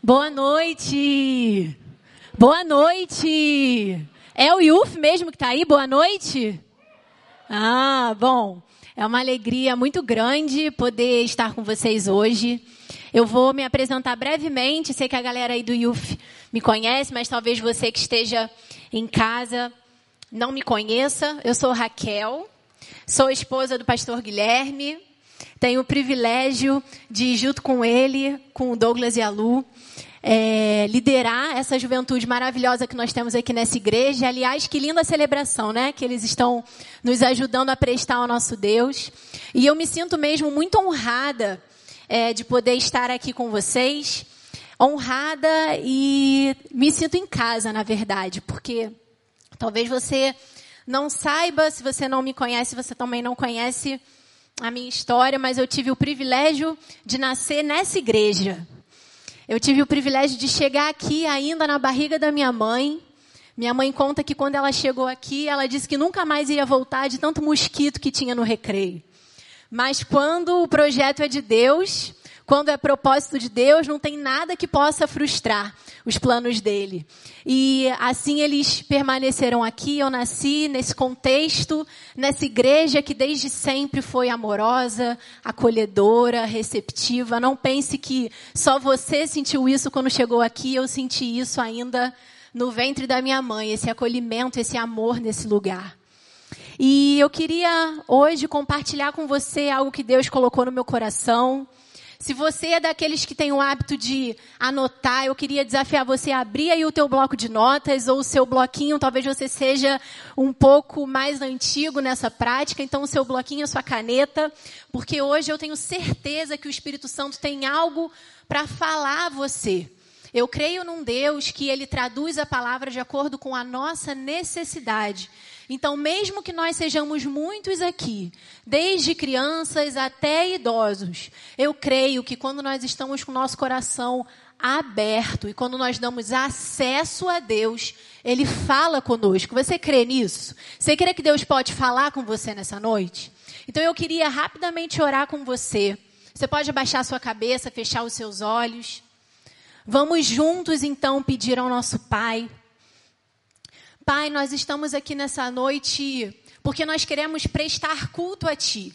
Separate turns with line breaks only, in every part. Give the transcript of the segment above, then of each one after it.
Boa noite! Boa noite! É o Yuf mesmo que está aí? Boa noite? Ah, bom. É uma alegria muito grande poder estar com vocês hoje. Eu vou me apresentar brevemente. Sei que a galera aí do Yuf me conhece, mas talvez você que esteja em casa não me conheça. Eu sou Raquel, sou esposa do pastor Guilherme. Tenho o privilégio de, junto com ele, com o Douglas e a Lu, é, liderar essa juventude maravilhosa que nós temos aqui nessa igreja. Aliás, que linda celebração, né? Que eles estão nos ajudando a prestar ao nosso Deus. E eu me sinto mesmo muito honrada é, de poder estar aqui com vocês. Honrada e me sinto em casa, na verdade, porque talvez você não saiba, se você não me conhece, você também não conhece a minha história, mas eu tive o privilégio de nascer nessa igreja. Eu tive o privilégio de chegar aqui ainda na barriga da minha mãe. Minha mãe conta que quando ela chegou aqui, ela disse que nunca mais ia voltar de tanto mosquito que tinha no recreio. Mas quando o projeto é de Deus, quando é propósito de Deus, não tem nada que possa frustrar os planos dele. E assim eles permaneceram aqui. Eu nasci nesse contexto, nessa igreja que desde sempre foi amorosa, acolhedora, receptiva. Não pense que só você sentiu isso quando chegou aqui. Eu senti isso ainda no ventre da minha mãe, esse acolhimento, esse amor nesse lugar. E eu queria hoje compartilhar com você algo que Deus colocou no meu coração se você é daqueles que tem o hábito de anotar, eu queria desafiar você a abrir aí o teu bloco de notas ou o seu bloquinho, talvez você seja um pouco mais antigo nessa prática, então o seu bloquinho, a sua caneta, porque hoje eu tenho certeza que o Espírito Santo tem algo para falar a você. Eu creio num Deus que ele traduz a palavra de acordo com a nossa necessidade. Então, mesmo que nós sejamos muitos aqui, desde crianças até idosos, eu creio que quando nós estamos com o nosso coração aberto e quando nós damos acesso a Deus, Ele fala conosco. Você crê nisso? Você crê que Deus pode falar com você nessa noite? Então eu queria rapidamente orar com você. Você pode abaixar sua cabeça, fechar os seus olhos. Vamos juntos então pedir ao nosso Pai. Pai, nós estamos aqui nessa noite porque nós queremos prestar culto a Ti.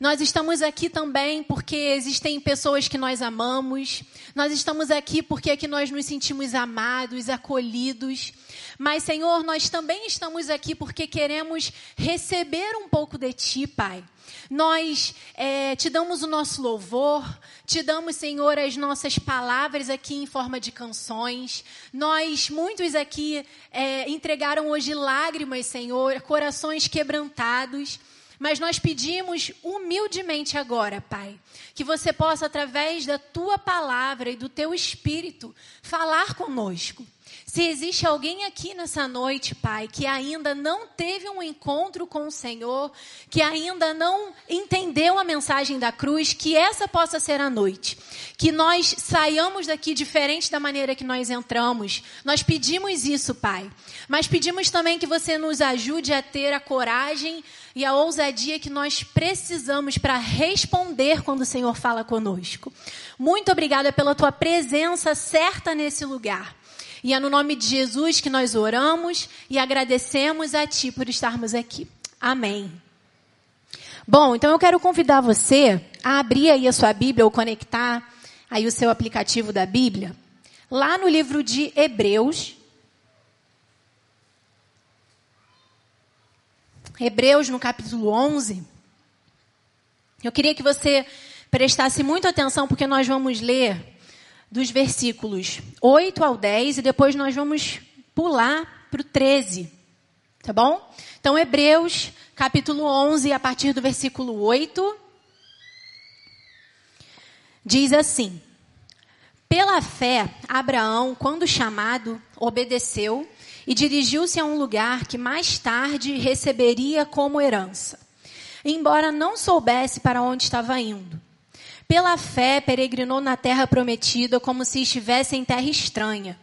Nós estamos aqui também porque existem pessoas que nós amamos. Nós estamos aqui porque aqui nós nos sentimos amados, acolhidos. Mas, Senhor, nós também estamos aqui porque queremos receber um pouco de Ti, Pai. Nós é, te damos o nosso louvor, te damos, Senhor, as nossas palavras aqui em forma de canções. Nós, muitos aqui, é, entregaram hoje lágrimas, Senhor, corações quebrantados. Mas nós pedimos humildemente agora, Pai, que você possa, através da tua palavra e do teu espírito, falar conosco. Se existe alguém aqui nessa noite, Pai, que ainda não teve um encontro com o Senhor, que ainda não entendeu a mensagem da cruz, que essa possa ser a noite. Que nós saiamos daqui diferente da maneira que nós entramos. Nós pedimos isso, Pai. Mas pedimos também que você nos ajude a ter a coragem e a ousadia que nós precisamos para responder quando o Senhor fala conosco. Muito obrigada pela tua presença certa nesse lugar. E é no nome de Jesus que nós oramos e agradecemos a Ti por estarmos aqui. Amém. Bom, então eu quero convidar você a abrir aí a sua Bíblia ou conectar aí o seu aplicativo da Bíblia, lá no livro de Hebreus. Hebreus no capítulo 11. Eu queria que você prestasse muita atenção porque nós vamos ler dos versículos 8 ao 10 e depois nós vamos pular para o 13. Tá bom? Então, Hebreus, capítulo 11, a partir do versículo 8, diz assim: Pela fé, Abraão, quando chamado, obedeceu e dirigiu-se a um lugar que mais tarde receberia como herança, embora não soubesse para onde estava indo. Pela fé, peregrinou na terra prometida como se estivesse em terra estranha.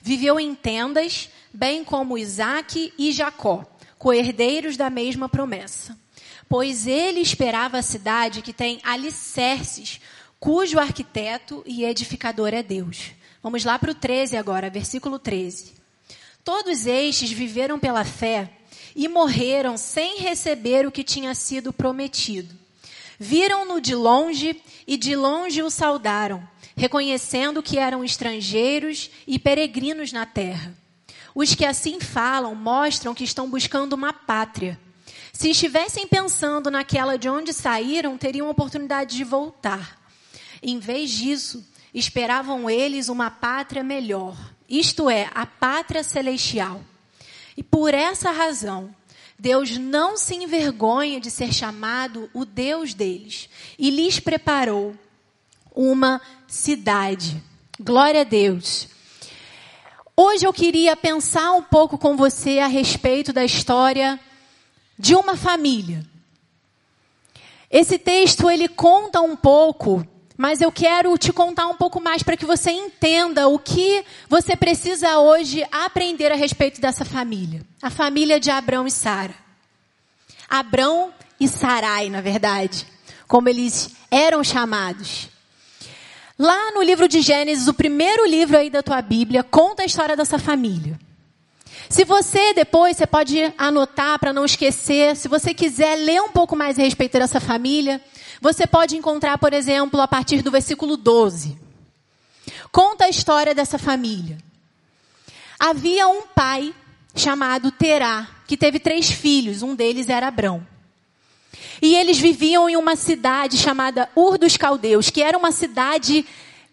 Viveu em tendas, bem como Isaac e Jacó, co-herdeiros da mesma promessa. Pois ele esperava a cidade que tem alicerces, cujo arquiteto e edificador é Deus. Vamos lá para o 13 agora, versículo 13. Todos estes viveram pela fé e morreram sem receber o que tinha sido prometido. Viram-no de longe e de longe o saudaram, reconhecendo que eram estrangeiros e peregrinos na terra. Os que assim falam mostram que estão buscando uma pátria. Se estivessem pensando naquela de onde saíram, teriam oportunidade de voltar. Em vez disso, esperavam eles uma pátria melhor, isto é, a pátria celestial. E por essa razão, Deus não se envergonha de ser chamado o Deus deles e lhes preparou uma cidade. Glória a Deus. Hoje eu queria pensar um pouco com você a respeito da história de uma família. Esse texto ele conta um pouco, mas eu quero te contar um pouco mais para que você entenda o que você precisa hoje aprender a respeito dessa família. A família de Abrão e Sara. Abrão e Sarai, na verdade, como eles eram chamados. Lá no livro de Gênesis, o primeiro livro aí da tua Bíblia, conta a história dessa família. Se você depois, você pode anotar para não esquecer, se você quiser ler um pouco mais a respeito dessa família, você pode encontrar, por exemplo, a partir do versículo 12. Conta a história dessa família. Havia um pai chamado Terá, que teve três filhos, um deles era Abrão. E eles viviam em uma cidade chamada Ur dos Caldeus, que era uma cidade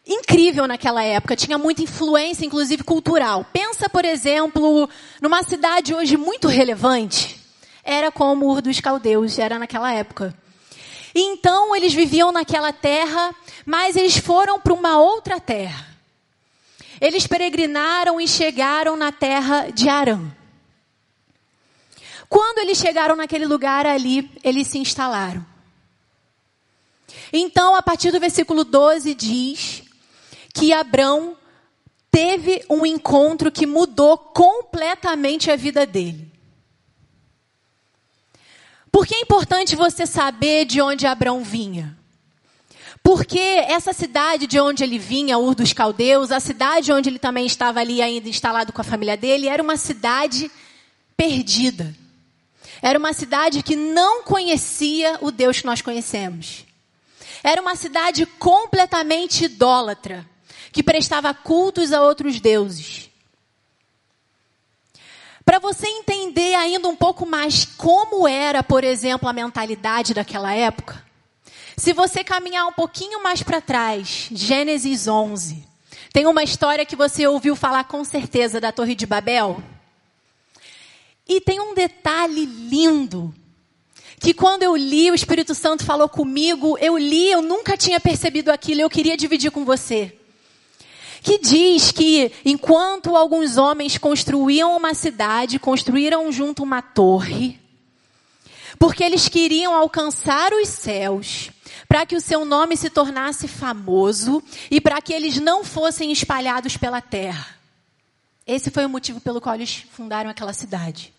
incrível naquela época, tinha muita influência, inclusive cultural. Pensa, por exemplo, numa cidade hoje muito relevante. Era como Ur dos Caldeus, era naquela época. E então eles viviam naquela terra, mas eles foram para uma outra terra. Eles peregrinaram e chegaram na terra de Arã. Quando eles chegaram naquele lugar ali, eles se instalaram. Então, a partir do versículo 12 diz que Abrão teve um encontro que mudou completamente a vida dele. Por que é importante você saber de onde Abrão vinha? Porque essa cidade de onde ele vinha, Ur dos Caldeus, a cidade onde ele também estava ali ainda instalado com a família dele, era uma cidade perdida. Era uma cidade que não conhecia o Deus que nós conhecemos. Era uma cidade completamente idólatra, que prestava cultos a outros deuses. Para você entender ainda um pouco mais como era, por exemplo, a mentalidade daquela época, se você caminhar um pouquinho mais para trás, Gênesis 11, tem uma história que você ouviu falar com certeza da Torre de Babel. E tem um detalhe lindo. Que quando eu li, o Espírito Santo falou comigo, eu li, eu nunca tinha percebido aquilo, eu queria dividir com você. Que diz que enquanto alguns homens construíam uma cidade, construíram junto uma torre, porque eles queriam alcançar os céus, para que o seu nome se tornasse famoso e para que eles não fossem espalhados pela terra. Esse foi o motivo pelo qual eles fundaram aquela cidade.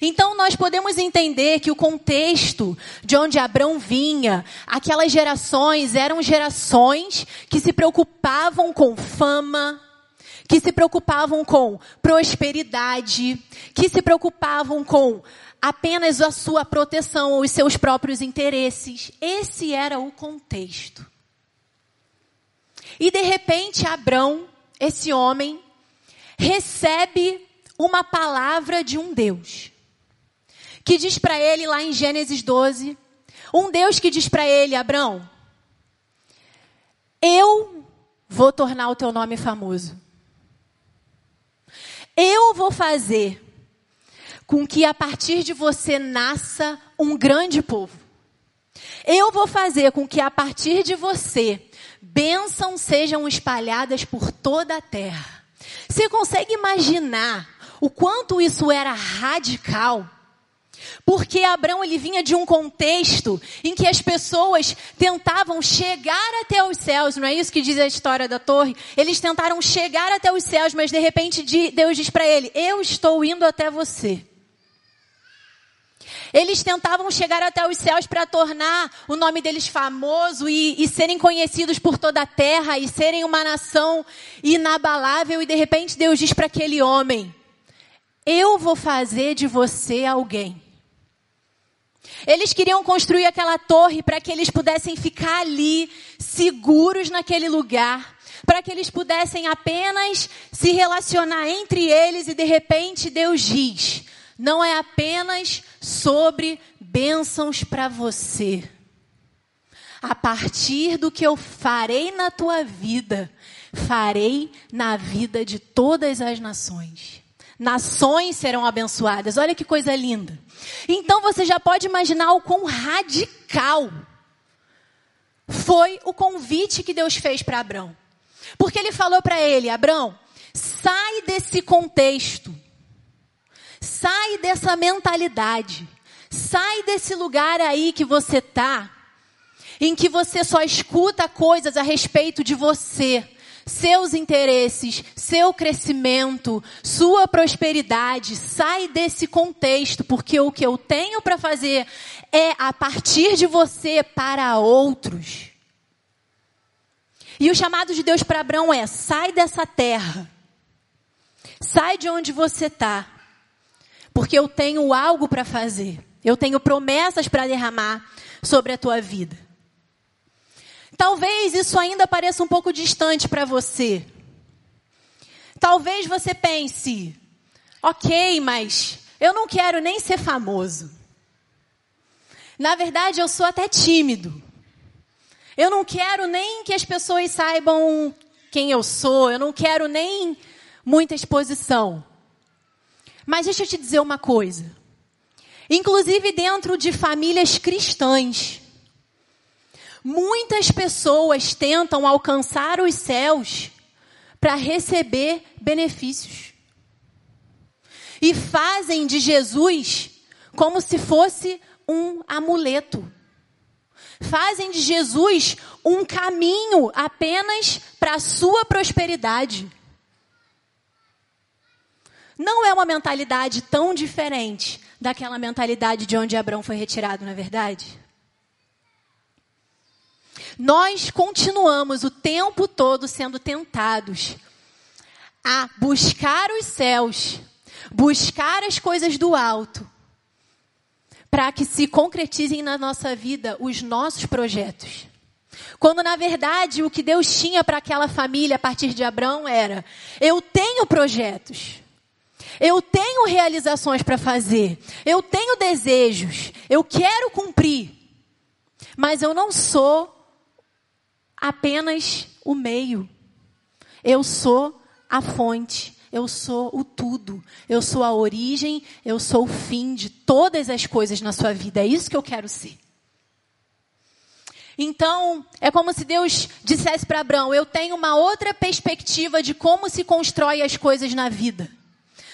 Então nós podemos entender que o contexto de onde Abraão vinha, aquelas gerações eram gerações que se preocupavam com fama, que se preocupavam com prosperidade, que se preocupavam com apenas a sua proteção ou os seus próprios interesses. Esse era o contexto. E de repente Abraão, esse homem, recebe uma palavra de um Deus. Que diz para ele lá em Gênesis 12, um Deus que diz para ele, Abraão, eu vou tornar o teu nome famoso. Eu vou fazer com que a partir de você nasça um grande povo. Eu vou fazer com que a partir de você bênçãos sejam espalhadas por toda a terra. Você consegue imaginar o quanto isso era radical. Porque Abraão ele vinha de um contexto em que as pessoas tentavam chegar até os céus, não é isso que diz a história da torre? Eles tentaram chegar até os céus, mas de repente Deus diz para ele: Eu estou indo até você. Eles tentavam chegar até os céus para tornar o nome deles famoso e, e, serem conhecidos por toda a terra e serem uma nação inabalável. E de repente Deus diz para aquele homem: Eu vou fazer de você alguém. Eles queriam construir aquela torre para que eles pudessem ficar ali, seguros naquele lugar, para que eles pudessem apenas se relacionar entre eles e de repente Deus diz: não é apenas sobre bênçãos para você. A partir do que eu farei na tua vida, farei na vida de todas as nações. Nações serão abençoadas. Olha que coisa linda. Então você já pode imaginar o quão radical foi o convite que Deus fez para Abraão. Porque ele falou para ele: Abraão, sai desse contexto Sai dessa mentalidade. Sai desse lugar aí que você tá, em que você só escuta coisas a respeito de você, seus interesses, seu crescimento, sua prosperidade. Sai desse contexto, porque o que eu tenho para fazer é a partir de você para outros. E o chamado de Deus para Abraão é: sai dessa terra. Sai de onde você está porque eu tenho algo para fazer. Eu tenho promessas para derramar sobre a tua vida. Talvez isso ainda pareça um pouco distante para você. Talvez você pense, ok, mas eu não quero nem ser famoso. Na verdade, eu sou até tímido. Eu não quero nem que as pessoas saibam quem eu sou. Eu não quero nem muita exposição. Mas deixa eu te dizer uma coisa. Inclusive dentro de famílias cristãs, muitas pessoas tentam alcançar os céus para receber benefícios. E fazem de Jesus como se fosse um amuleto. Fazem de Jesus um caminho apenas para a sua prosperidade não é uma mentalidade tão diferente daquela mentalidade de onde Abraão foi retirado, não é verdade? Nós continuamos o tempo todo sendo tentados a buscar os céus, buscar as coisas do alto, para que se concretizem na nossa vida os nossos projetos. Quando na verdade o que Deus tinha para aquela família a partir de Abraão era: eu tenho projetos. Eu tenho realizações para fazer. Eu tenho desejos. Eu quero cumprir. Mas eu não sou apenas o meio. Eu sou a fonte. Eu sou o tudo. Eu sou a origem. Eu sou o fim de todas as coisas na sua vida. É isso que eu quero ser. Então, é como se Deus dissesse para Abraão: Eu tenho uma outra perspectiva de como se constrói as coisas na vida.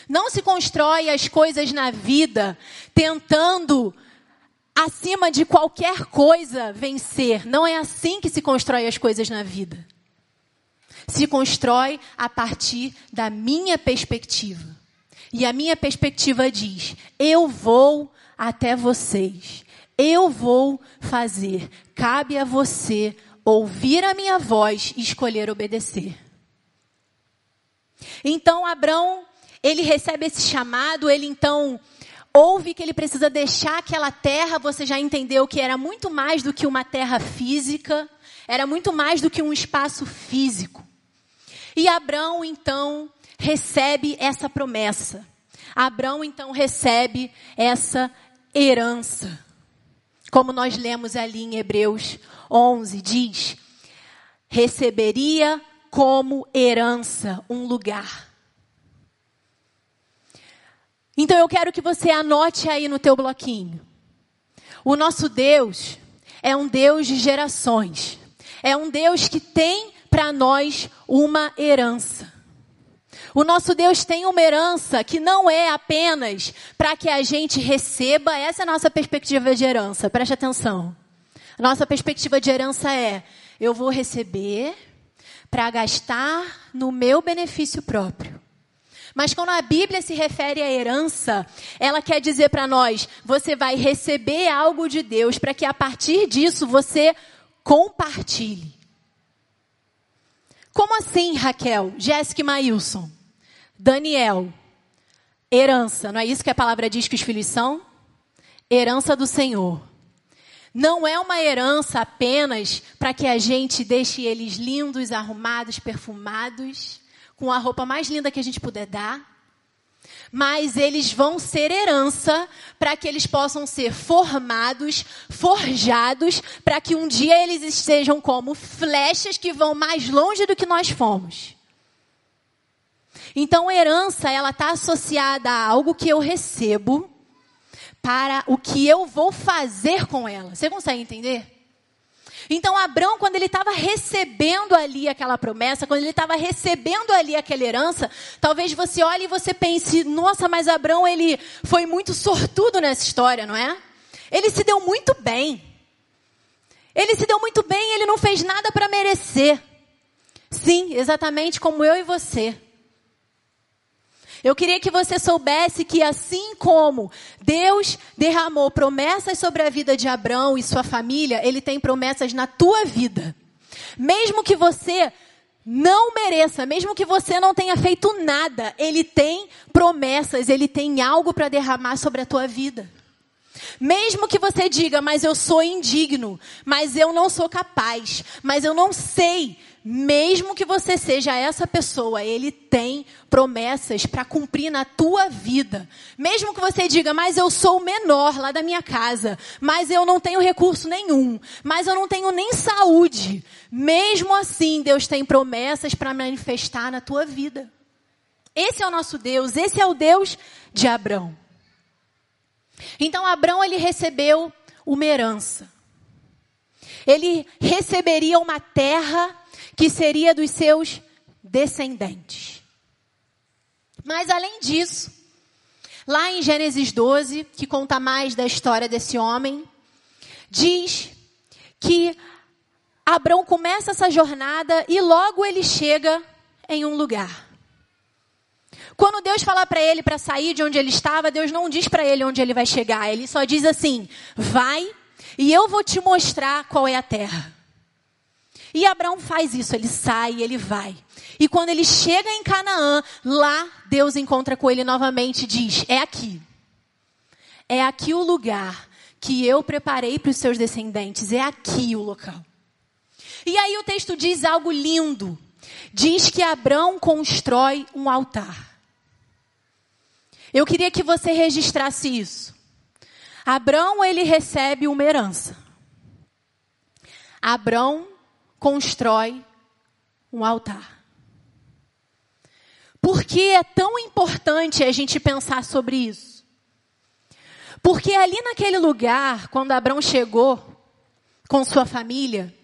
Não se constrói as coisas na vida tentando, acima de qualquer coisa, vencer. Não é assim que se constrói as coisas na vida. Se constrói a partir da minha perspectiva. E a minha perspectiva diz: eu vou até vocês. Eu vou fazer. Cabe a você ouvir a minha voz e escolher obedecer. Então Abraão ele recebe esse chamado, ele então ouve que ele precisa deixar aquela terra, você já entendeu que era muito mais do que uma terra física, era muito mais do que um espaço físico. E Abraão então recebe essa promessa. Abraão então recebe essa herança. Como nós lemos ali em Hebreus 11, diz: receberia como herança um lugar então eu quero que você anote aí no teu bloquinho. O nosso Deus é um Deus de gerações. É um Deus que tem para nós uma herança. O nosso Deus tem uma herança que não é apenas para que a gente receba, essa é a nossa perspectiva de herança, preste atenção. Nossa perspectiva de herança é: eu vou receber para gastar no meu benefício próprio Mas quando a Bíblia se refere à herança, ela quer dizer para nós: você vai receber algo de Deus para que a partir disso você compartilhe. Como assim, Raquel, Jéssica e Maílson? Daniel, herança, não é isso que a palavra diz que os filhos são? Herança do Senhor. Não é uma herança apenas para que a gente deixe eles lindos, arrumados, perfumados, com a roupa mais linda que a gente puder dar. Mas eles vão ser herança para que eles possam ser formados, forjados, para que um dia eles estejam como flechas que vão mais longe do que nós fomos. Então, herança, ela está associada a algo que eu recebo para o que eu vou fazer com ela. Você consegue entender? Então, Abraão, quando ele estava recebendo ali aquela promessa, quando ele estava recebendo ali aquela herança, talvez você olhe e você pense: nossa, mas Abraão, ele foi muito sortudo nessa história, não é? Ele se deu muito bem. Ele se deu muito bem, ele não fez nada para merecer. Sim, exatamente como eu e você. Eu queria que você soubesse que assim como Deus derramou promessas sobre a vida de Abraão e sua família, ele tem promessas na tua vida. Mesmo que você não mereça, mesmo que você não tenha feito nada, ele tem promessas, ele tem algo para derramar sobre a tua vida. Mesmo que você diga, mas eu sou indigno, mas eu não sou capaz, mas eu não sei, mesmo que você seja essa pessoa, ele tem promessas para cumprir na tua vida. Mesmo que você diga, mas eu sou o menor lá da minha casa, mas eu não tenho recurso nenhum, mas eu não tenho nem saúde. Mesmo assim, Deus tem promessas para manifestar na tua vida. Esse é o nosso Deus, esse é o Deus de Abraão. Então Abraão ele recebeu uma herança. Ele receberia uma terra que seria dos seus descendentes. Mas além disso, lá em Gênesis 12, que conta mais da história desse homem, diz que Abraão começa essa jornada e logo ele chega em um lugar. Quando Deus fala para ele para sair de onde ele estava, Deus não diz para ele onde ele vai chegar. Ele só diz assim: vai e eu vou te mostrar qual é a terra. E Abraão faz isso, ele sai, ele vai. E quando ele chega em Canaã, lá Deus encontra com ele novamente e diz: É aqui. É aqui o lugar que eu preparei para os seus descendentes. É aqui o local. E aí o texto diz algo lindo. Diz que Abraão constrói um altar. Eu queria que você registrasse isso. Abraão, ele recebe uma herança. Abraão constrói um altar. Por que é tão importante a gente pensar sobre isso? Porque ali naquele lugar, quando Abraão chegou com sua família,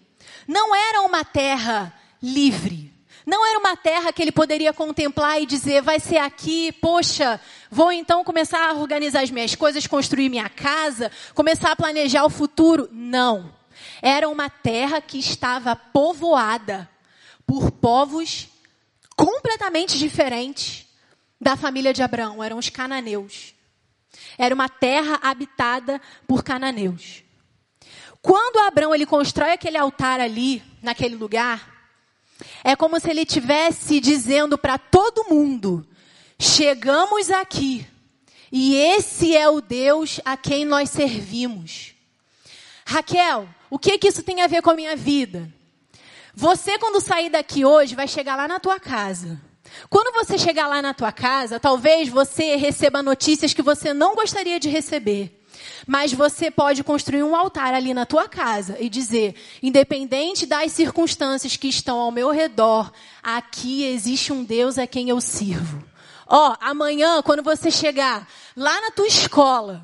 não era uma terra livre. Não era uma terra que ele poderia contemplar e dizer, vai ser aqui, poxa, vou então começar a organizar as minhas coisas, construir minha casa, começar a planejar o futuro. Não. Era uma terra que estava povoada por povos completamente diferentes da família de Abraão, eram os cananeus. Era uma terra habitada por cananeus. Quando Abraão ele constrói aquele altar ali, naquele lugar, é como se ele tivesse dizendo para todo mundo: chegamos aqui e esse é o Deus a quem nós servimos. Raquel, o que que isso tem a ver com a minha vida? Você quando sair daqui hoje vai chegar lá na tua casa. Quando você chegar lá na tua casa, talvez você receba notícias que você não gostaria de receber. Mas você pode construir um altar ali na tua casa e dizer, independente das circunstâncias que estão ao meu redor, aqui existe um Deus a quem eu sirvo. Ó, oh, amanhã, quando você chegar lá na tua escola,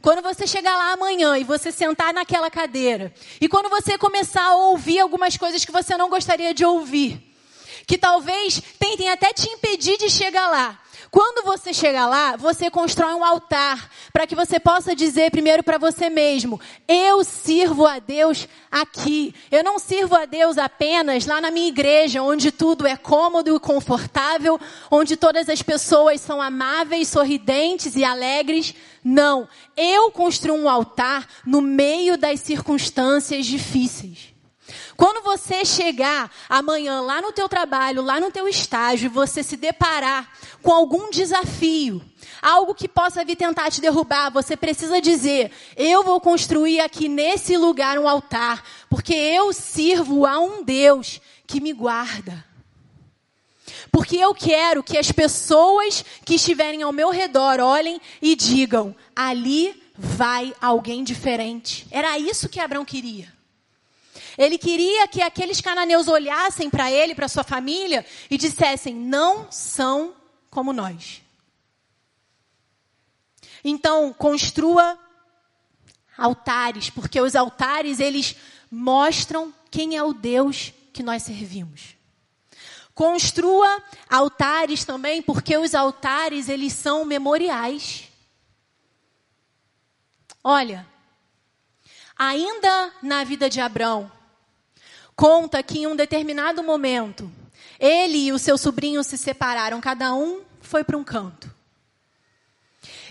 quando você chegar lá amanhã e você sentar naquela cadeira, e quando você começar a ouvir algumas coisas que você não gostaria de ouvir, que talvez tentem até te impedir de chegar lá, Quando você chegar lá, você constrói um altar para que você possa dizer primeiro para você mesmo: eu sirvo a Deus aqui. Eu não sirvo a Deus apenas lá na minha igreja, onde tudo é cômodo e confortável, onde todas as pessoas são amáveis, sorridentes e alegres. Não, eu construo um altar no meio das circunstâncias difíceis. Quando você chegar amanhã lá no teu trabalho, lá no teu estágio, você se deparar com algum desafio, algo que possa vir tentar te derrubar, você precisa dizer: eu vou construir aqui nesse lugar um altar, porque eu sirvo a um Deus que me guarda. Porque eu quero que as pessoas que estiverem ao meu redor olhem e digam: ali vai alguém diferente. Era isso que Abraão queria. Ele queria que aqueles cananeus olhassem para ele, para sua família e dissessem: não são como nós. Então, construa altares, porque os altares eles mostram quem é o Deus que nós servimos. Construa altares também, porque os altares eles são memoriais. Olha, ainda na vida de Abraão, conta que em um determinado momento, ele e o seu sobrinho se separaram, cada um foi para um canto.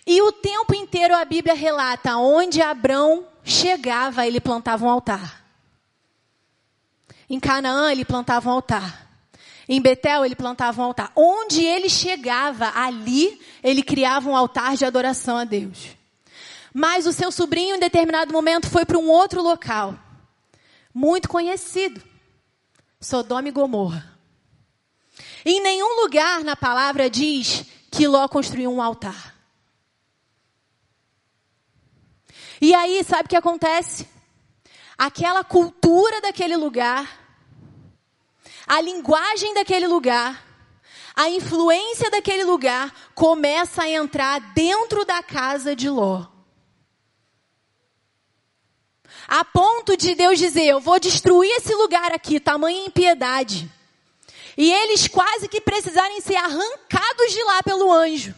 E o tempo inteiro a Bíblia relata onde Abrão chegava, ele plantava um altar. Em Canaã, ele plantava um altar. Em Betel, ele plantava um altar. Onde ele chegava, ali, ele criava um altar de adoração a Deus. Mas o seu sobrinho, em determinado momento, foi para um outro local muito conhecido. Sodoma e Gomorra. Em nenhum lugar na palavra diz que Ló construiu um altar. E aí, sabe o que acontece? Aquela cultura daquele lugar, a linguagem daquele lugar, a influência daquele lugar começa a entrar dentro da casa de Ló. A ponto de Deus dizer: Eu vou destruir esse lugar aqui, tamanha impiedade. E eles quase que precisarem ser arrancados de lá pelo anjo.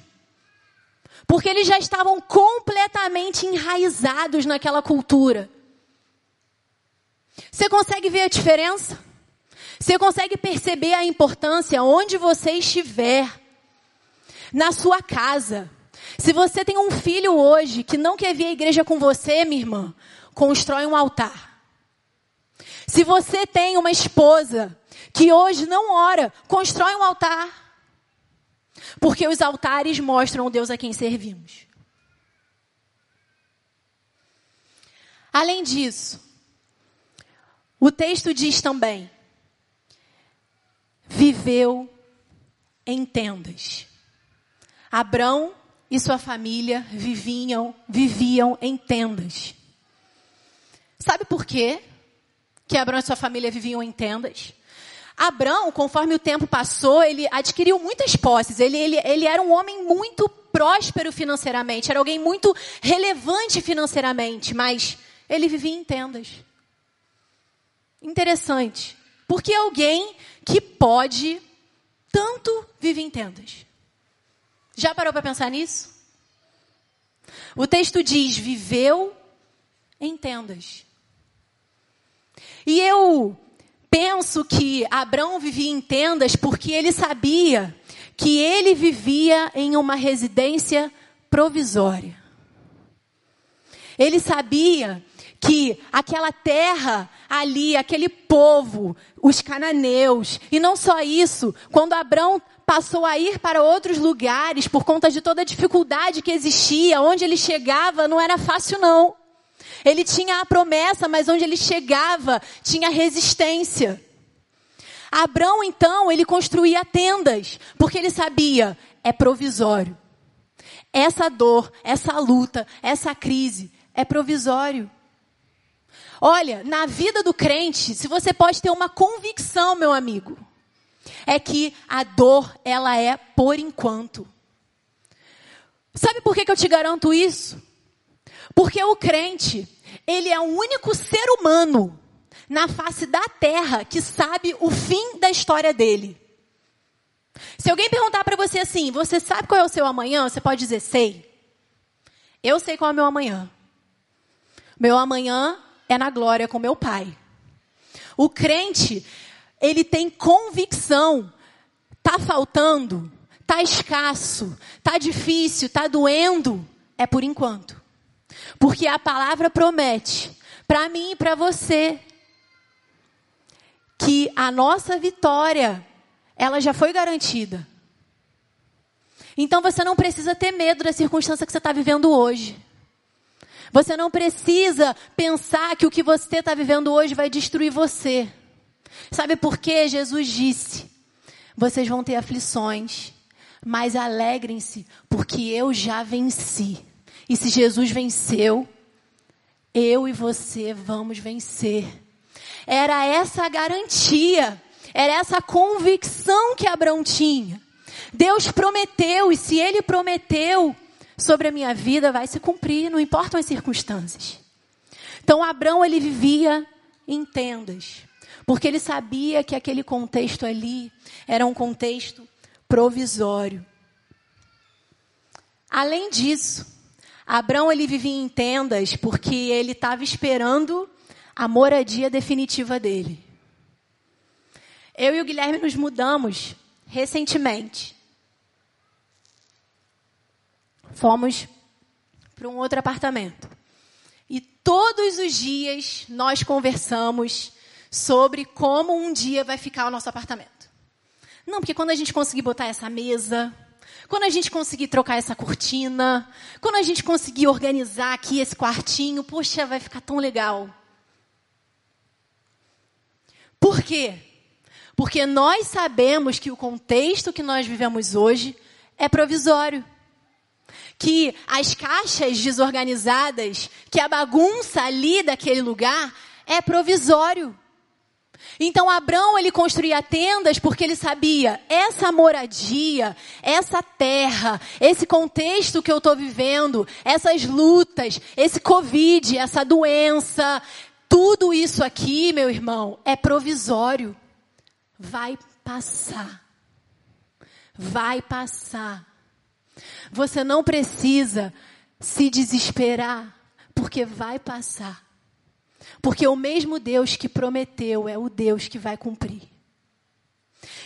Porque eles já estavam completamente enraizados naquela cultura. Você consegue ver a diferença? Você consegue perceber a importância onde você estiver? Na sua casa. Se você tem um filho hoje que não quer vir à igreja com você, minha irmã, constrói um altar. Se você tem uma esposa que hoje não ora, constrói um altar. Porque os altares mostram o Deus a quem servimos. Além disso, o texto diz também: viveu em tendas. Abrão e sua família viviam, viviam em tendas. Sabe por quê? Que Abraão e sua família viviam em tendas. Abraão, conforme o tempo passou, ele adquiriu muitas posses. Ele, ele, ele era um homem muito próspero financeiramente, era alguém muito relevante financeiramente, mas ele vivia em tendas. Interessante. Porque alguém que pode tanto vive em tendas. Já parou para pensar nisso? O texto diz: viveu em tendas. E eu penso que Abraão vivia em tendas porque ele sabia que ele vivia em uma residência provisória. Ele sabia que aquela terra ali, aquele povo, os cananeus, e não só isso, quando Abraão passou a ir para outros lugares por conta de toda a dificuldade que existia, onde ele chegava não era fácil não. Ele tinha a promessa, mas onde ele chegava tinha resistência. Abraão, então, ele construía tendas, porque ele sabia, é provisório. Essa dor, essa luta, essa crise é provisório. Olha, na vida do crente, se você pode ter uma convicção, meu amigo, é que a dor, ela é por enquanto. Sabe por que, que eu te garanto isso? Porque o crente, ele é o único ser humano na face da terra que sabe o fim da história dele. Se alguém perguntar para você assim, você sabe qual é o seu amanhã? Você pode dizer, sei. Eu sei qual é o meu amanhã. Meu amanhã é na glória com meu Pai. O crente, ele tem convicção. Tá faltando, tá escasso, tá difícil, tá doendo, é por enquanto. Porque a palavra promete para mim e para você que a nossa vitória ela já foi garantida. Então você não precisa ter medo da circunstância que você está vivendo hoje. Você não precisa pensar que o que você está vivendo hoje vai destruir você. Sabe por quê? Jesus disse: vocês vão ter aflições, mas alegrem-se, porque eu já venci. E se Jesus venceu, eu e você vamos vencer. Era essa a garantia, era essa convicção que Abraão tinha. Deus prometeu, e se ele prometeu sobre a minha vida, vai se cumprir, não importam as circunstâncias. Então, Abraão, ele vivia em tendas, porque ele sabia que aquele contexto ali era um contexto provisório. Além disso, Abraão ele vivia em tendas porque ele estava esperando a moradia definitiva dele. Eu e o Guilherme nos mudamos recentemente. Fomos para um outro apartamento. E todos os dias nós conversamos sobre como um dia vai ficar o nosso apartamento. Não, porque quando a gente conseguir botar essa mesa, quando a gente conseguir trocar essa cortina, quando a gente conseguir organizar aqui esse quartinho, poxa, vai ficar tão legal. Por quê? Porque nós sabemos que o contexto que nós vivemos hoje é provisório. Que as caixas desorganizadas, que a bagunça ali daquele lugar é provisório. Então Abraão ele construía tendas porque ele sabia essa moradia, essa terra, esse contexto que eu estou vivendo, essas lutas, esse covid, essa doença, tudo isso aqui, meu irmão, é provisório. Vai passar. Vai passar. Você não precisa se desesperar, porque vai passar. Porque o mesmo Deus que prometeu é o Deus que vai cumprir.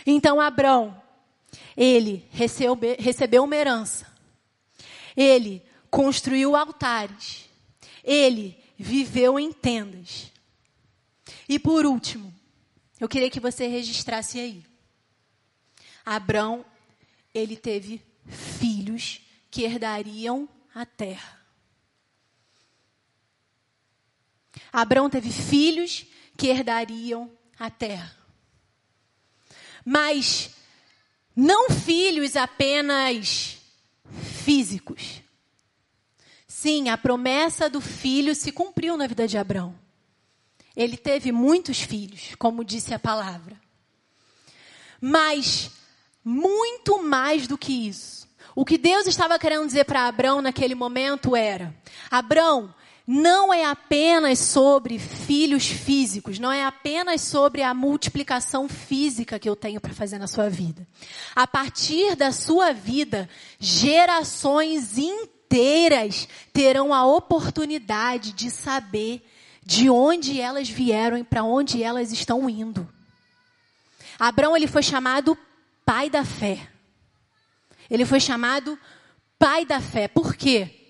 Então Abraão, ele recebeu, recebeu uma herança. Ele construiu altares. Ele viveu em tendas. E por último, eu queria que você registrasse aí. Abraão, ele teve filhos que herdariam a terra. Abraão teve filhos que herdariam a terra. Mas não filhos apenas físicos. Sim, a promessa do filho se cumpriu na vida de Abraão. Ele teve muitos filhos, como disse a palavra. Mas muito mais do que isso. O que Deus estava querendo dizer para Abraão naquele momento era: Abraão, não é apenas sobre filhos físicos, não é apenas sobre a multiplicação física que eu tenho para fazer na sua vida. A partir da sua vida, gerações inteiras terão a oportunidade de saber de onde elas vieram e para onde elas estão indo. Abraão ele foi chamado pai da fé. Ele foi chamado pai da fé. Por quê?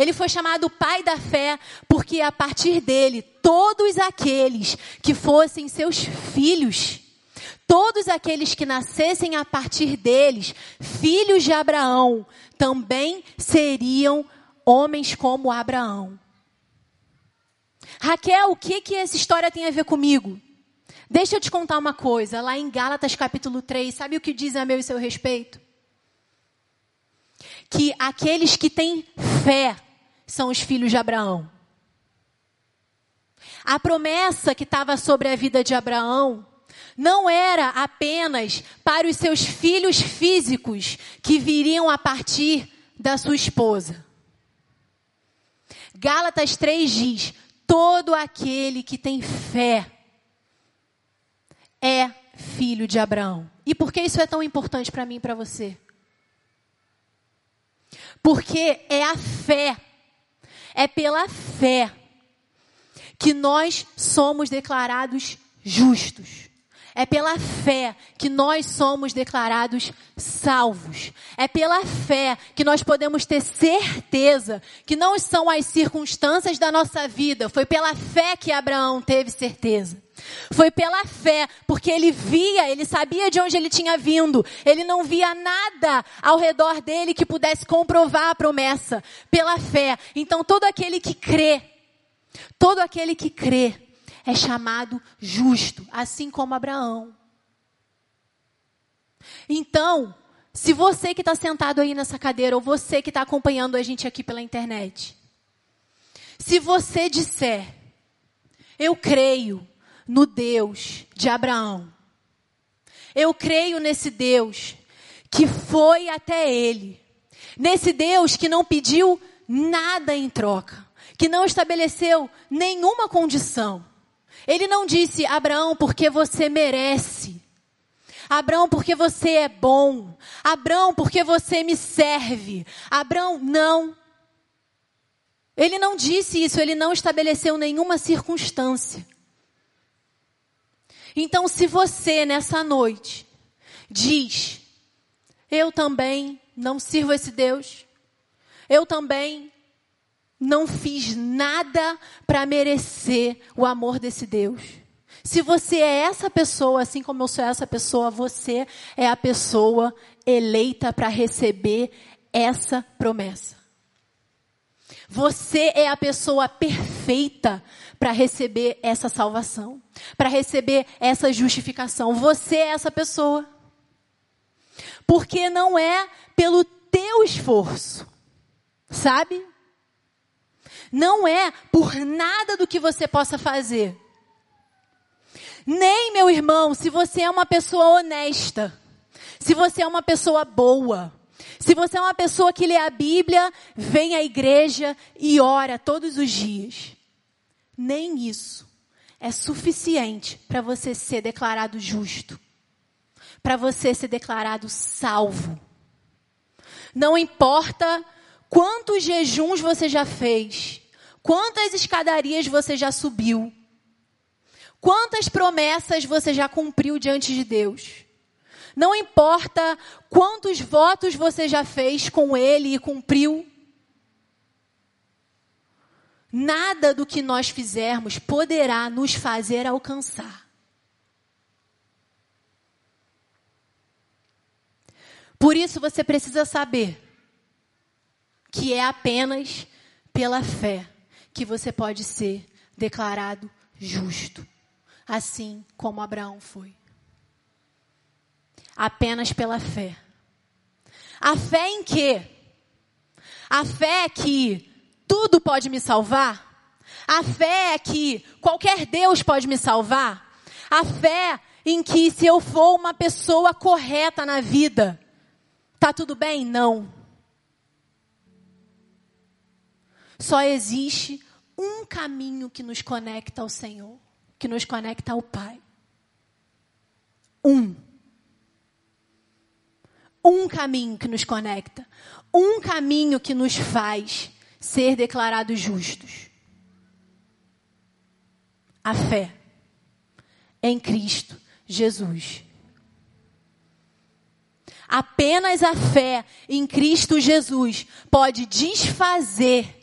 Ele foi chamado pai da fé porque a partir dele, todos aqueles que fossem seus filhos, todos aqueles que nascessem a partir deles, filhos de Abraão, também seriam homens como Abraão. Raquel, o que que essa história tem a ver comigo? Deixa eu te contar uma coisa, lá em Gálatas capítulo 3, sabe o que diz a meu e seu respeito? Que aqueles que têm fé são os filhos de Abraão. A promessa que estava sobre a vida de Abraão não era apenas para os seus filhos físicos que viriam a partir da sua esposa. Gálatas 3 diz: todo aquele que tem fé é filho de Abraão. E por que isso é tão importante para mim e para você? Porque é a fé, é pela fé que nós somos declarados justos. É pela fé que nós somos declarados salvos. É pela fé que nós podemos ter certeza que não são as circunstâncias da nossa vida. Foi pela fé que Abraão teve certeza. Foi pela fé, porque ele via, ele sabia de onde ele tinha vindo. Ele não via nada ao redor dele que pudesse comprovar a promessa. Pela fé. Então todo aquele que crê, todo aquele que crê, é chamado justo, assim como Abraão. Então, se você que está sentado aí nessa cadeira, ou você que está acompanhando a gente aqui pela internet, se você disser, eu creio no Deus de Abraão, eu creio nesse Deus que foi até ele, nesse Deus que não pediu nada em troca, que não estabeleceu nenhuma condição, ele não disse, Abraão, porque você merece. Abraão, porque você é bom. Abraão, porque você me serve. Abraão, não. Ele não disse isso, ele não estabeleceu nenhuma circunstância. Então, se você nessa noite diz, eu também não sirvo esse Deus, eu também não fiz nada para merecer o amor desse Deus. Se você é essa pessoa, assim como eu sou essa pessoa, você é a pessoa eleita para receber essa promessa. Você é a pessoa perfeita para receber essa salvação, para receber essa justificação. Você é essa pessoa. Porque não é pelo teu esforço, sabe? Não é por nada do que você possa fazer. Nem, meu irmão, se você é uma pessoa honesta, se você é uma pessoa boa, se você é uma pessoa que lê a Bíblia, vem à igreja e ora todos os dias. Nem isso é suficiente para você ser declarado justo, para você ser declarado salvo. Não importa quantos jejuns você já fez, Quantas escadarias você já subiu? Quantas promessas você já cumpriu diante de Deus? Não importa quantos votos você já fez com Ele e cumpriu. Nada do que nós fizermos poderá nos fazer alcançar. Por isso você precisa saber que é apenas pela fé que você pode ser declarado justo, assim como Abraão foi. Apenas pela fé. A fé em quê? A fé é que tudo pode me salvar? A fé é que qualquer Deus pode me salvar? A fé em que se eu for uma pessoa correta na vida, tá tudo bem? Não. Só existe um caminho que nos conecta ao Senhor, que nos conecta ao Pai. Um. Um caminho que nos conecta. Um caminho que nos faz ser declarados justos. A fé em Cristo Jesus. Apenas a fé em Cristo Jesus pode desfazer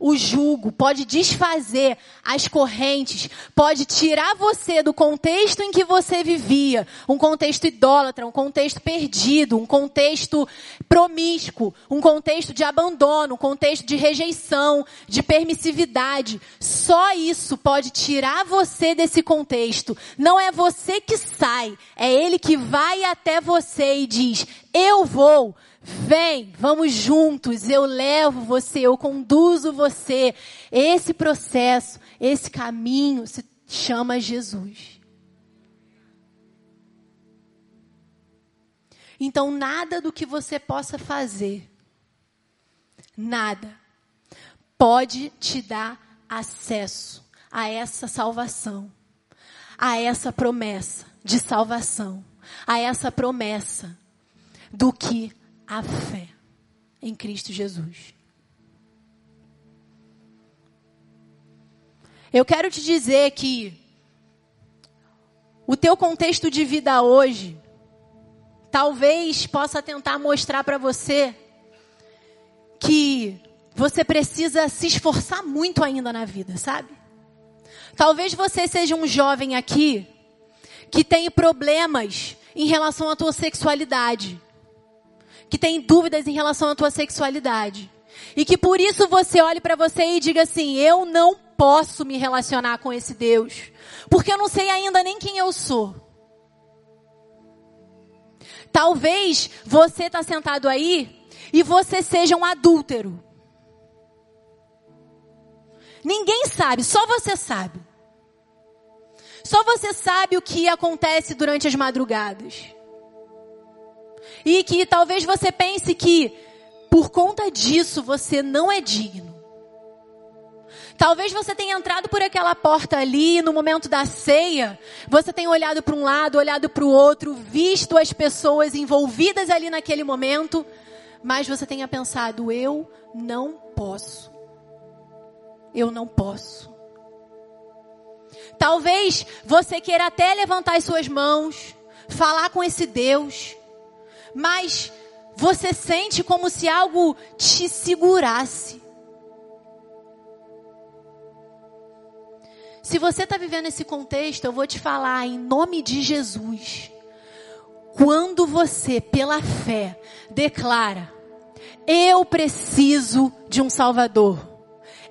o jugo, pode desfazer as correntes, pode tirar você do contexto em que você vivia, um contexto idólatra, um contexto perdido, um contexto promíscuo, um contexto de abandono, um contexto de rejeição, de permissividade. Só isso pode tirar você desse contexto. Não é você que sai, é ele que vai até você e diz: "Eu vou Vem, vamos juntos, eu levo você, eu conduzo você. Esse processo, esse caminho se chama Jesus. Então, nada do que você possa fazer, nada, pode te dar acesso a essa salvação, a essa promessa de salvação, a essa promessa do que a fé em Cristo Jesus. Eu quero te dizer que o teu contexto de vida hoje talvez possa tentar mostrar para você que você precisa se esforçar muito ainda na vida, sabe? Talvez você seja um jovem aqui que tem problemas em relação à tua sexualidade, que tem dúvidas em relação à tua sexualidade, e que por isso você olhe para você e diga assim: eu não posso me relacionar com esse Deus, porque eu não sei ainda nem quem eu sou. Talvez você está sentado aí e você seja um adúltero. Ninguém sabe, só você sabe. Só você sabe o que acontece durante as madrugadas. E que talvez você pense que por conta disso você não é digno. Talvez você tenha entrado por aquela porta ali no momento da ceia, você tenha olhado para um lado, olhado para o outro, visto as pessoas envolvidas ali naquele momento, mas você tenha pensado: eu não posso. Eu não posso. Talvez você queira até levantar as suas mãos, falar com esse Deus, mas você sente como se algo te segurasse. Se você está vivendo esse contexto, eu vou te falar em nome de Jesus. Quando você, pela fé, declara: Eu preciso de um Salvador.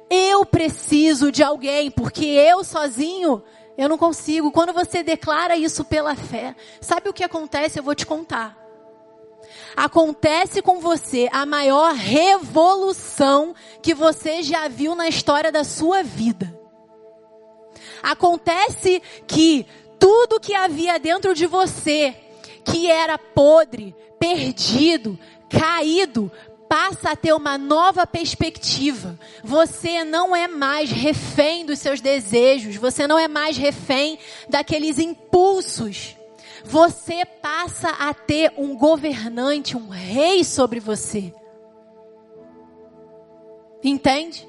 Eu preciso de alguém, porque eu sozinho eu não consigo. Quando você declara isso pela fé, sabe o que acontece? Eu vou te contar. Acontece com você a maior revolução que você já viu na história da sua vida. Acontece que tudo que havia dentro de você, que era podre, perdido, caído, passa a ter uma nova perspectiva. Você não é mais refém dos seus desejos, você não é mais refém daqueles impulsos. Você passa a ter um governante, um rei sobre você. Entende?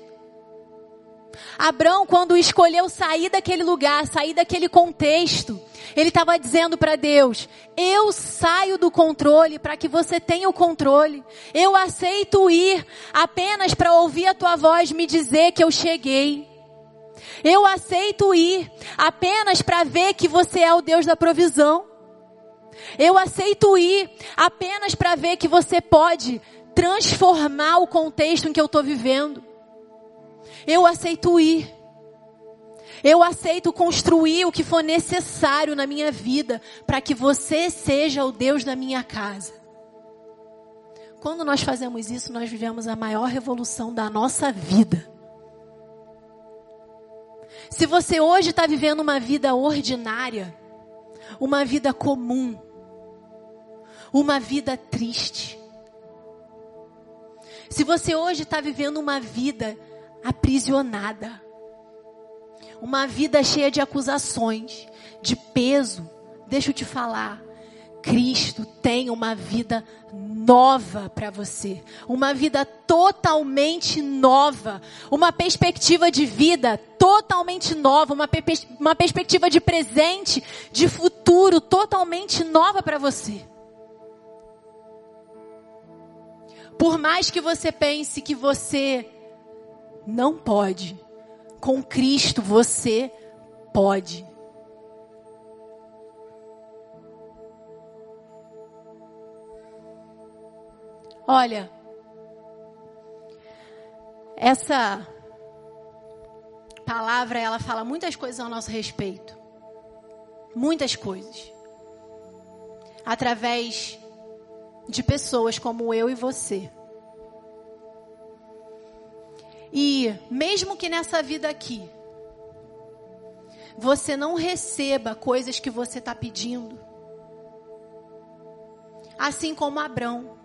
Abraão, quando escolheu sair daquele lugar, sair daquele contexto, ele estava dizendo para Deus: Eu saio do controle para que você tenha o controle. Eu aceito ir apenas para ouvir a tua voz me dizer que eu cheguei. Eu aceito ir apenas para ver que você é o Deus da provisão. Eu aceito ir apenas para ver que você pode transformar o contexto em que eu estou vivendo. Eu aceito ir. Eu aceito construir o que for necessário na minha vida para que você seja o Deus da minha casa. Quando nós fazemos isso, nós vivemos a maior revolução da nossa vida. Se você hoje está vivendo uma vida ordinária, uma vida comum, uma vida triste, se você hoje está vivendo uma vida aprisionada. Uma vida cheia de acusações, de peso. Deixa eu te falar. Cristo tem uma vida nova para você, uma vida totalmente nova, uma perspectiva de vida totalmente nova, uma, uma perspectiva de presente, de futuro totalmente nova para você. Por mais que você pense que você não pode. Com Cristo você pode. Olha, essa palavra ela fala muitas coisas ao nosso respeito. Muitas coisas. Através de pessoas como eu e você. E mesmo que nessa vida aqui, você não receba coisas que você está pedindo, assim como Abrão.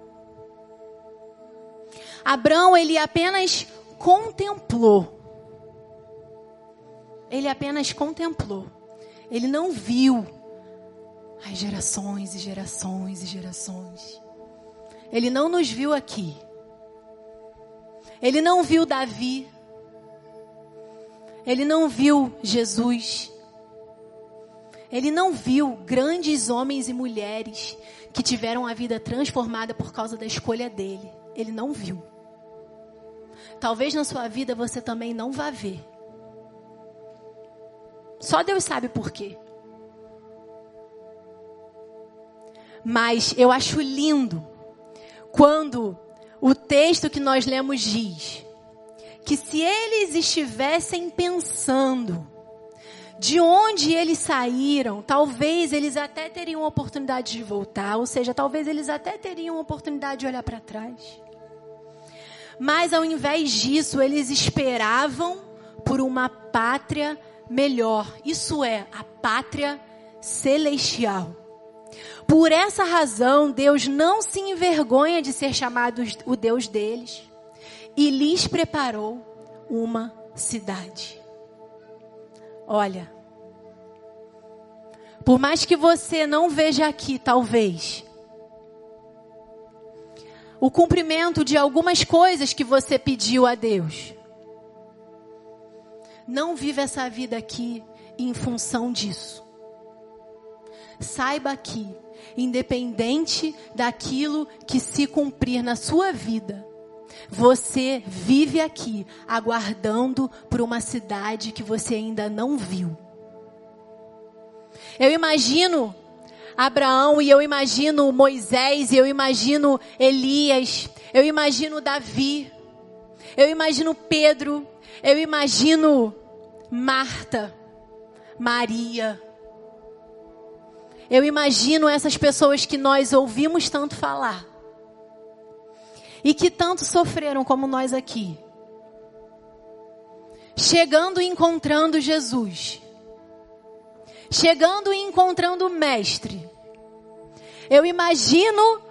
Abrão, ele apenas contemplou. Ele apenas contemplou. Ele não viu As gerações e gerações e gerações. Ele não nos viu aqui. Ele não viu Davi. Ele não viu Jesus. Ele não viu grandes homens e mulheres que tiveram a vida transformada por causa da escolha dele. Ele não viu. Talvez na sua vida você também não vá ver. Só Deus sabe por quê. Mas eu acho lindo quando o texto que nós lemos diz que se eles estivessem pensando de onde eles saíram, talvez eles até teriam a oportunidade de voltar, ou seja, talvez eles até teriam a oportunidade de olhar para trás. Mas ao invés disso, eles esperavam por uma pátria melhor, isso é, a pátria celestial. Por essa razão, Deus não se envergonha de ser chamado o Deus deles e lhes preparou uma cidade. Olha, por mais que você não veja aqui, talvez, o cumprimento de algumas coisas que você pediu a Deus. Não viva essa vida aqui em função disso. Saiba que, independente daquilo que se cumprir na sua vida, você vive aqui aguardando por uma cidade que você ainda não viu. Eu imagino Abraão e eu imagino Moisés e eu imagino Elias, eu imagino Davi, eu imagino Pedro, eu imagino Marta, Maria. Eu imagino essas pessoas que nós ouvimos tanto falar e que tanto sofreram como nós aqui. Chegando e encontrando Jesus. Chegando e encontrando o Mestre. Eu imagino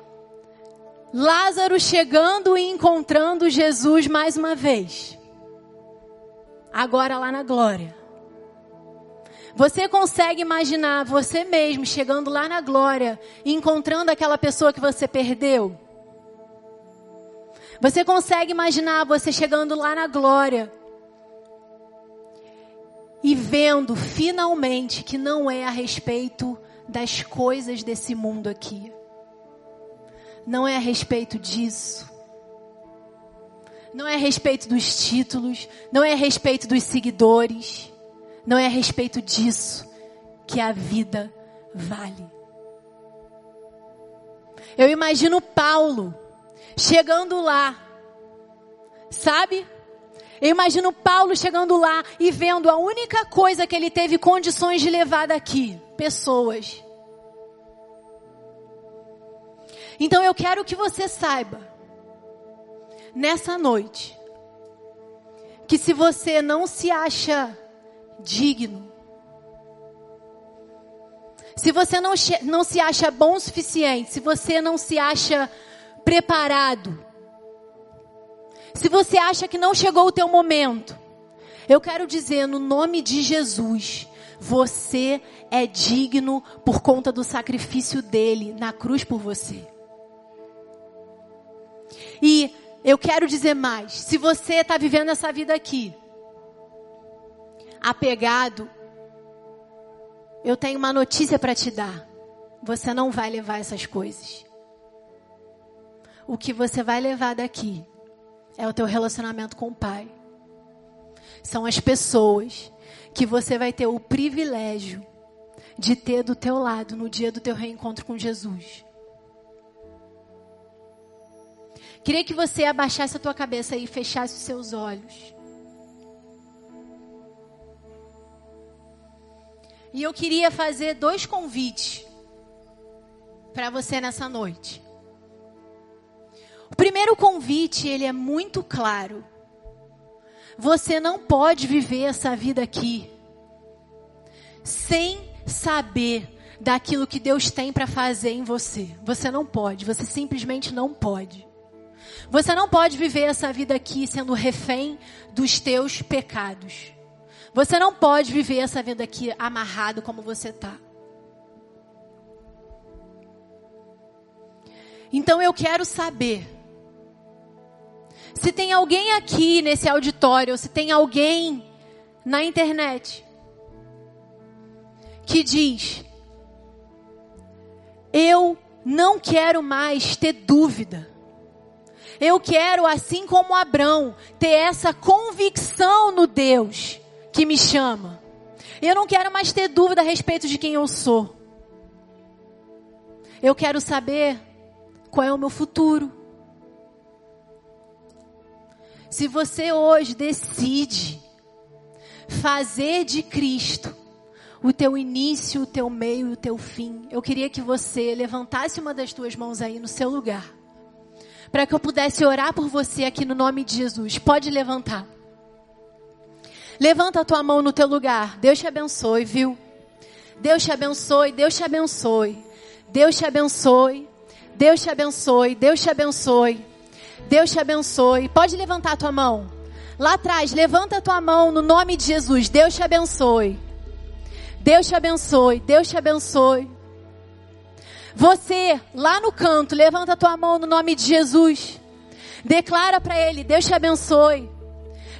Lázaro chegando e encontrando Jesus mais uma vez. Agora lá na glória. Você consegue imaginar você mesmo chegando lá na glória e encontrando aquela pessoa que você perdeu? Você consegue imaginar você chegando lá na glória e vendo finalmente que não é a respeito das coisas desse mundo aqui. Não é a respeito disso. Não é a respeito dos títulos, não é a respeito dos seguidores não é a respeito disso que a vida vale. Eu imagino Paulo chegando lá, sabe? Eu imagino Paulo chegando lá e vendo a única coisa que ele teve condições de levar daqui: pessoas. Então eu quero que você saiba, nessa noite, que se você não se acha digno. Se você não, não se acha bom o suficiente, se você não se acha preparado, se você acha que não chegou o teu momento, eu quero dizer no nome de Jesus, você é digno por conta do sacrifício dele na cruz por você. E eu quero dizer mais, se você está vivendo essa vida aqui, apegado, eu tenho uma notícia para te dar. Você não vai levar essas coisas. O que você vai levar daqui é o teu relacionamento com o Pai. São as pessoas que você vai ter o privilégio de ter do teu lado no dia do teu reencontro com Jesus. Queria que você abaixasse a tua cabeça e fechasse os seus olhos. E eu queria fazer dois convites para você nessa noite. O primeiro convite, ele é muito claro. Você não pode viver essa vida aqui sem saber daquilo que Deus tem para fazer em você. Você não pode, você simplesmente não pode. Você não pode viver essa vida aqui sendo refém dos teus pecados. Você não pode viver essa vida aqui amarrado como você está. Então eu quero saber se tem alguém aqui nesse auditório, se tem alguém na internet que diz: Eu não quero mais ter dúvida. Eu quero, assim como Abraão, ter essa convicção no Deus que me chama. Eu não quero mais ter dúvida a respeito de quem eu sou. Eu quero saber qual é o meu futuro. Se você hoje decide fazer de Cristo o teu início, o teu meio e o teu fim, eu queria que você levantasse uma das tuas mãos aí no seu lugar. Para que eu pudesse orar por você aqui no nome de Jesus. Pode levantar. Levanta a tua mão no teu lugar. Deus te abençoe, viu? Deus te abençoe, Deus te abençoe. Deus te abençoe. Deus te abençoe. Deus te abençoe. Deus te abençoe. Pode levantar a tua mão. Lá atrás, levanta a tua mão no nome de Jesus. Deus te abençoe. Deus te abençoe. Deus te abençoe. Você, lá no canto, levanta a tua mão no nome de Jesus. Declara para ele, Deus te abençoe.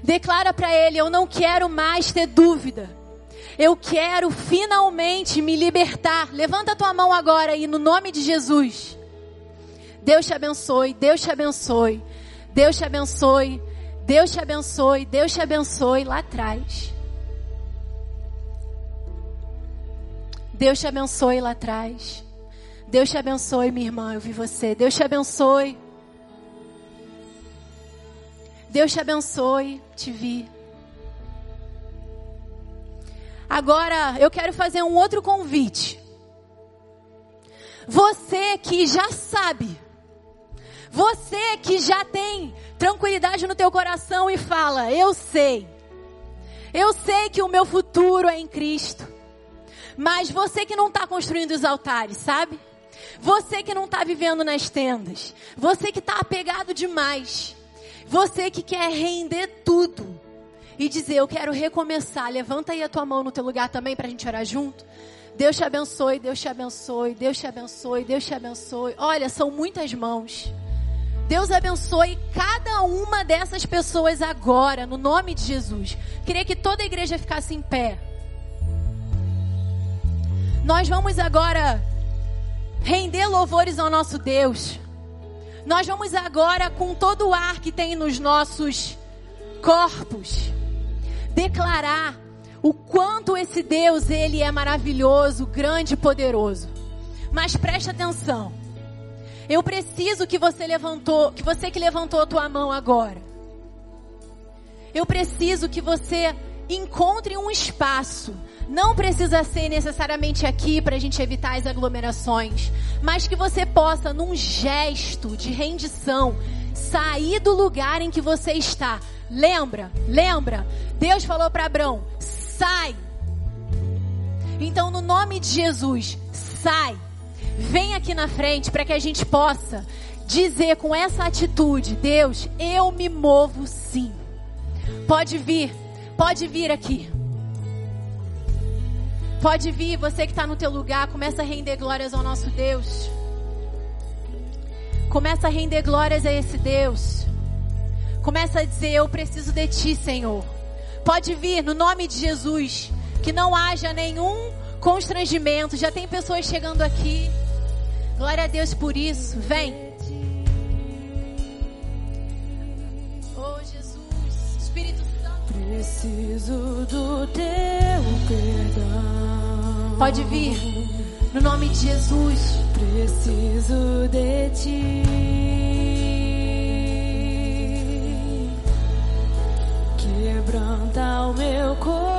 Declara para ele, eu não quero mais ter dúvida. Eu quero finalmente me libertar. Levanta a tua mão agora aí no nome de Jesus. Deus te abençoe, Deus te abençoe, Deus te abençoe, Deus te abençoe, Deus te abençoe lá atrás. Deus te abençoe lá atrás. Deus te abençoe, minha irmã, eu vi você. Deus te abençoe. Deus te abençoe, te vi. Agora eu quero fazer um outro convite. Você que já sabe você que já tem tranquilidade no teu coração e fala: "Eu sei. Eu sei que o meu futuro é em Cristo". Mas você que não está construindo os altares, sabe? Você que não está vivendo nas tendas. Você que está apegado demais. Você que quer render tudo. E dizer, eu quero recomeçar. Levanta aí a tua mão no teu lugar também para a gente orar junto. Deus te abençoe, Deus te abençoe, Deus te abençoe, Deus te abençoe. Olha, são muitas mãos. Deus abençoe cada uma dessas pessoas agora, no nome de Jesus. Queria que toda a igreja ficasse em pé. Nós vamos agora render louvores ao nosso Deus. Nós vamos agora, com todo o ar que tem nos nossos corpos, declarar o quanto esse Deus, ele é maravilhoso, grande e poderoso. Mas preste atenção. Eu preciso que você levantou, que você que levantou a tua mão agora. Eu preciso que você encontre um espaço. Não precisa ser necessariamente aqui para a gente evitar as aglomerações, mas que você possa, num gesto de rendição, sair do lugar em que você está. Lembra? Lembra? Deus falou para Abraão: sai. Então, no nome de Jesus, sai. Vem aqui na frente para que a gente possa dizer com essa atitude: Deus, eu me movo sim. Pode vir, pode vir aqui. Pode vir, você que está no teu lugar, começa a render glórias ao nosso Deus. Começa a render glórias a esse Deus. Começa a dizer: Eu preciso de ti, Senhor. Pode vir, no nome de Jesus. Que não haja nenhum constrangimento. Já tem pessoas chegando aqui. Glória a Deus por isso. Vem. Oh Jesus, Espírito Santo.
Preciso do teu.
Pode vir. No nome de Jesus.
Preciso de ti. Quebranta o meu coração.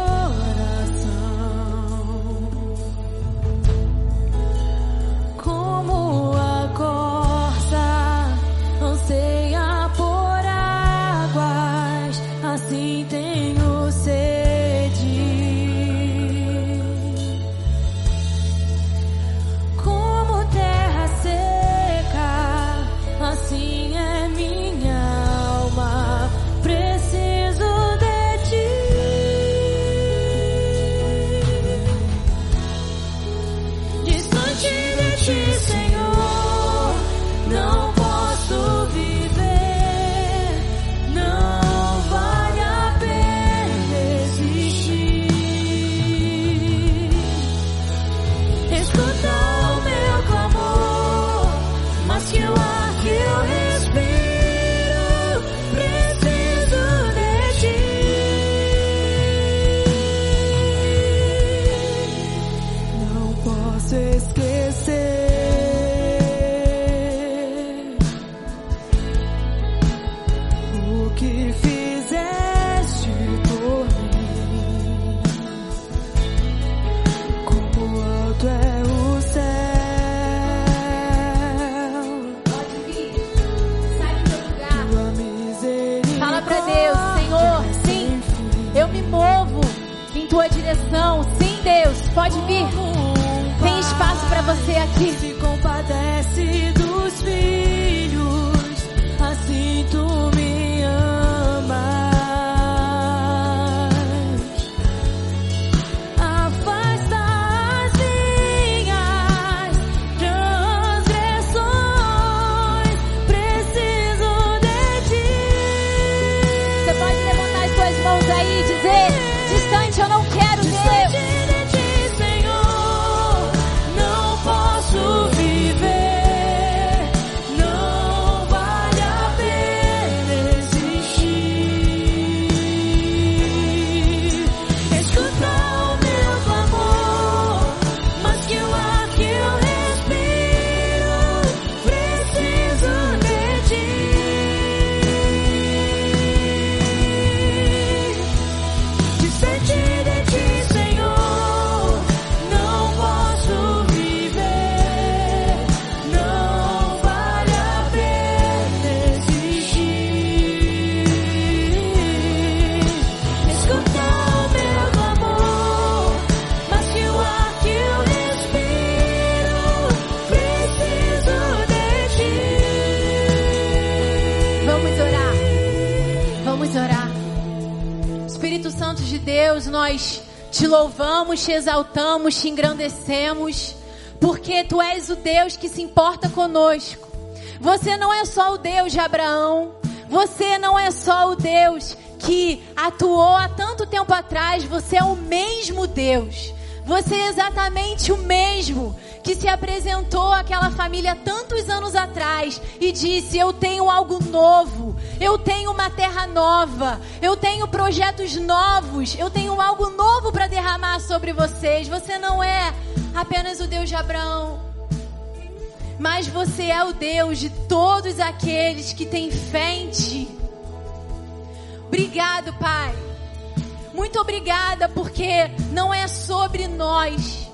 Direção. Sim, Deus, pode vir. Tem espaço pra você aqui.
Se compadece dos filhos, assim tu
Deus, nós te louvamos, te exaltamos, te engrandecemos, porque tu és o Deus que se importa conosco. Você não é só o Deus de Abraão, você não é só o Deus que atuou há tanto tempo atrás, você é o mesmo Deus. Você é exatamente o mesmo que se apresentou àquela família tantos anos atrás e disse: Eu tenho algo novo, eu tenho uma terra nova, eu tenho projetos novos, eu tenho algo novo para derramar sobre vocês. Você não é apenas o Deus de Abraão, mas você é o Deus de todos aqueles que têm fé em Ti. Obrigado, Pai. Muito obrigada, porque não é sobre nós,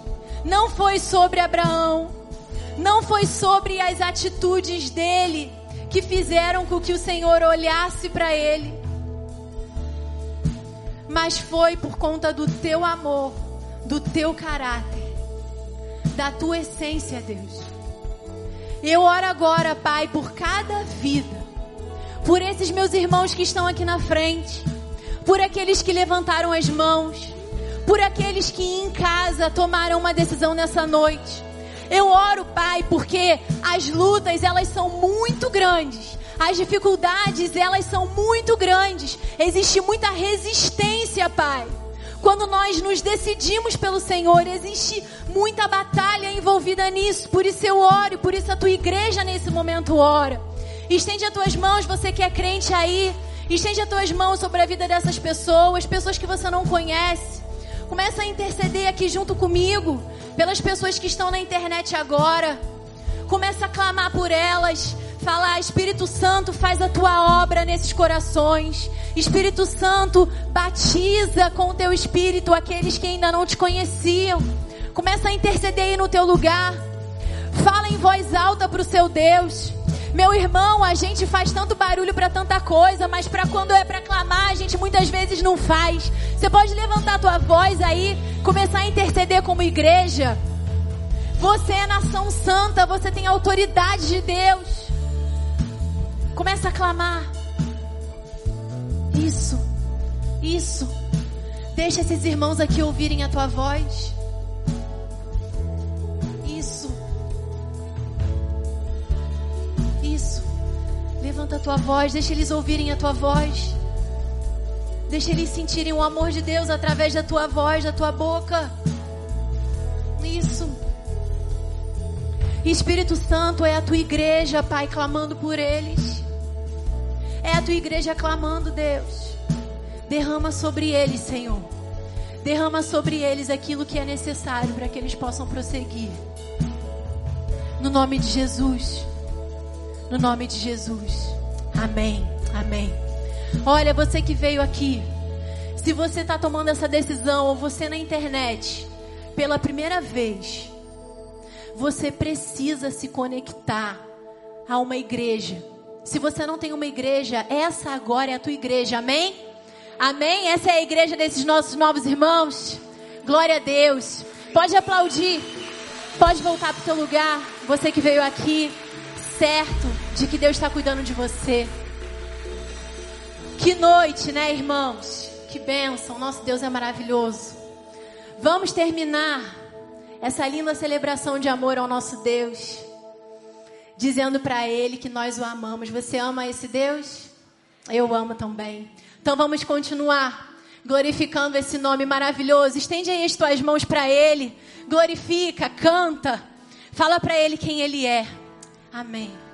não foi sobre Abraão, não foi sobre as atitudes dele que fizeram com que o Senhor olhasse para ele, mas foi por conta do teu amor, do teu caráter, da tua essência, Deus. Eu oro agora, Pai, por cada vida, por esses meus irmãos que estão aqui na frente, por aqueles que levantaram as mãos, por aqueles que em casa tomaram uma decisão nessa noite. Eu oro, Pai, porque as lutas, elas são muito grandes. As dificuldades, elas são muito grandes. Existe muita resistência, Pai. Quando nós nos decidimos pelo Senhor, existe muita batalha envolvida nisso. Por isso eu oro, por isso a tua igreja nesse momento ora. Estende as tuas mãos, você que é crente aí. Estende as tuas mãos sobre a vida dessas pessoas, pessoas que você não conhece. Começa a interceder aqui junto comigo, pelas pessoas que estão na internet agora. Começa a clamar por elas. Falar, Espírito Santo, faz a tua obra nesses corações. Espírito Santo, batiza com o teu espírito aqueles que ainda não te conheciam. Começa a interceder aí no teu lugar. Fala em voz alta para o seu Deus. Meu irmão, a gente faz tanto barulho para tanta coisa, mas para quando é para clamar, a gente muitas vezes não faz. Você pode levantar a tua voz aí, começar a interceder como igreja. Você é nação santa, você tem autoridade de Deus. Começa a clamar. Isso. Isso. Deixa esses irmãos aqui ouvirem a tua voz. Levanta a tua voz, deixa eles ouvirem a tua voz. Deixa eles sentirem o amor de Deus através da tua voz, da tua boca. Isso. Espírito Santo, é a tua igreja, Pai, clamando por eles. É a tua igreja clamando, Deus. Derrama sobre eles, Senhor. Derrama sobre eles aquilo que é necessário para que eles possam prosseguir. No nome de Jesus. No nome de Jesus. Amém. Amém. Olha, você que veio aqui. Se você está tomando essa decisão, ou você na internet, pela primeira vez, você precisa se conectar a uma igreja. Se você não tem uma igreja, essa agora é a tua igreja, amém? Amém? Essa é a igreja desses nossos novos irmãos. Glória a Deus. Pode aplaudir. Pode voltar para o seu lugar. Você que veio aqui, certo de que Deus está cuidando de você. Que noite, né, irmãos? Que bênção. Nosso Deus é maravilhoso. Vamos terminar essa linda celebração de amor ao nosso Deus, dizendo para Ele que nós o amamos. Você ama esse Deus? Eu amo também. Então vamos continuar glorificando esse nome maravilhoso. Estende aí as tuas mãos para Ele. Glorifica, canta. Fala para Ele quem Ele é. Amém.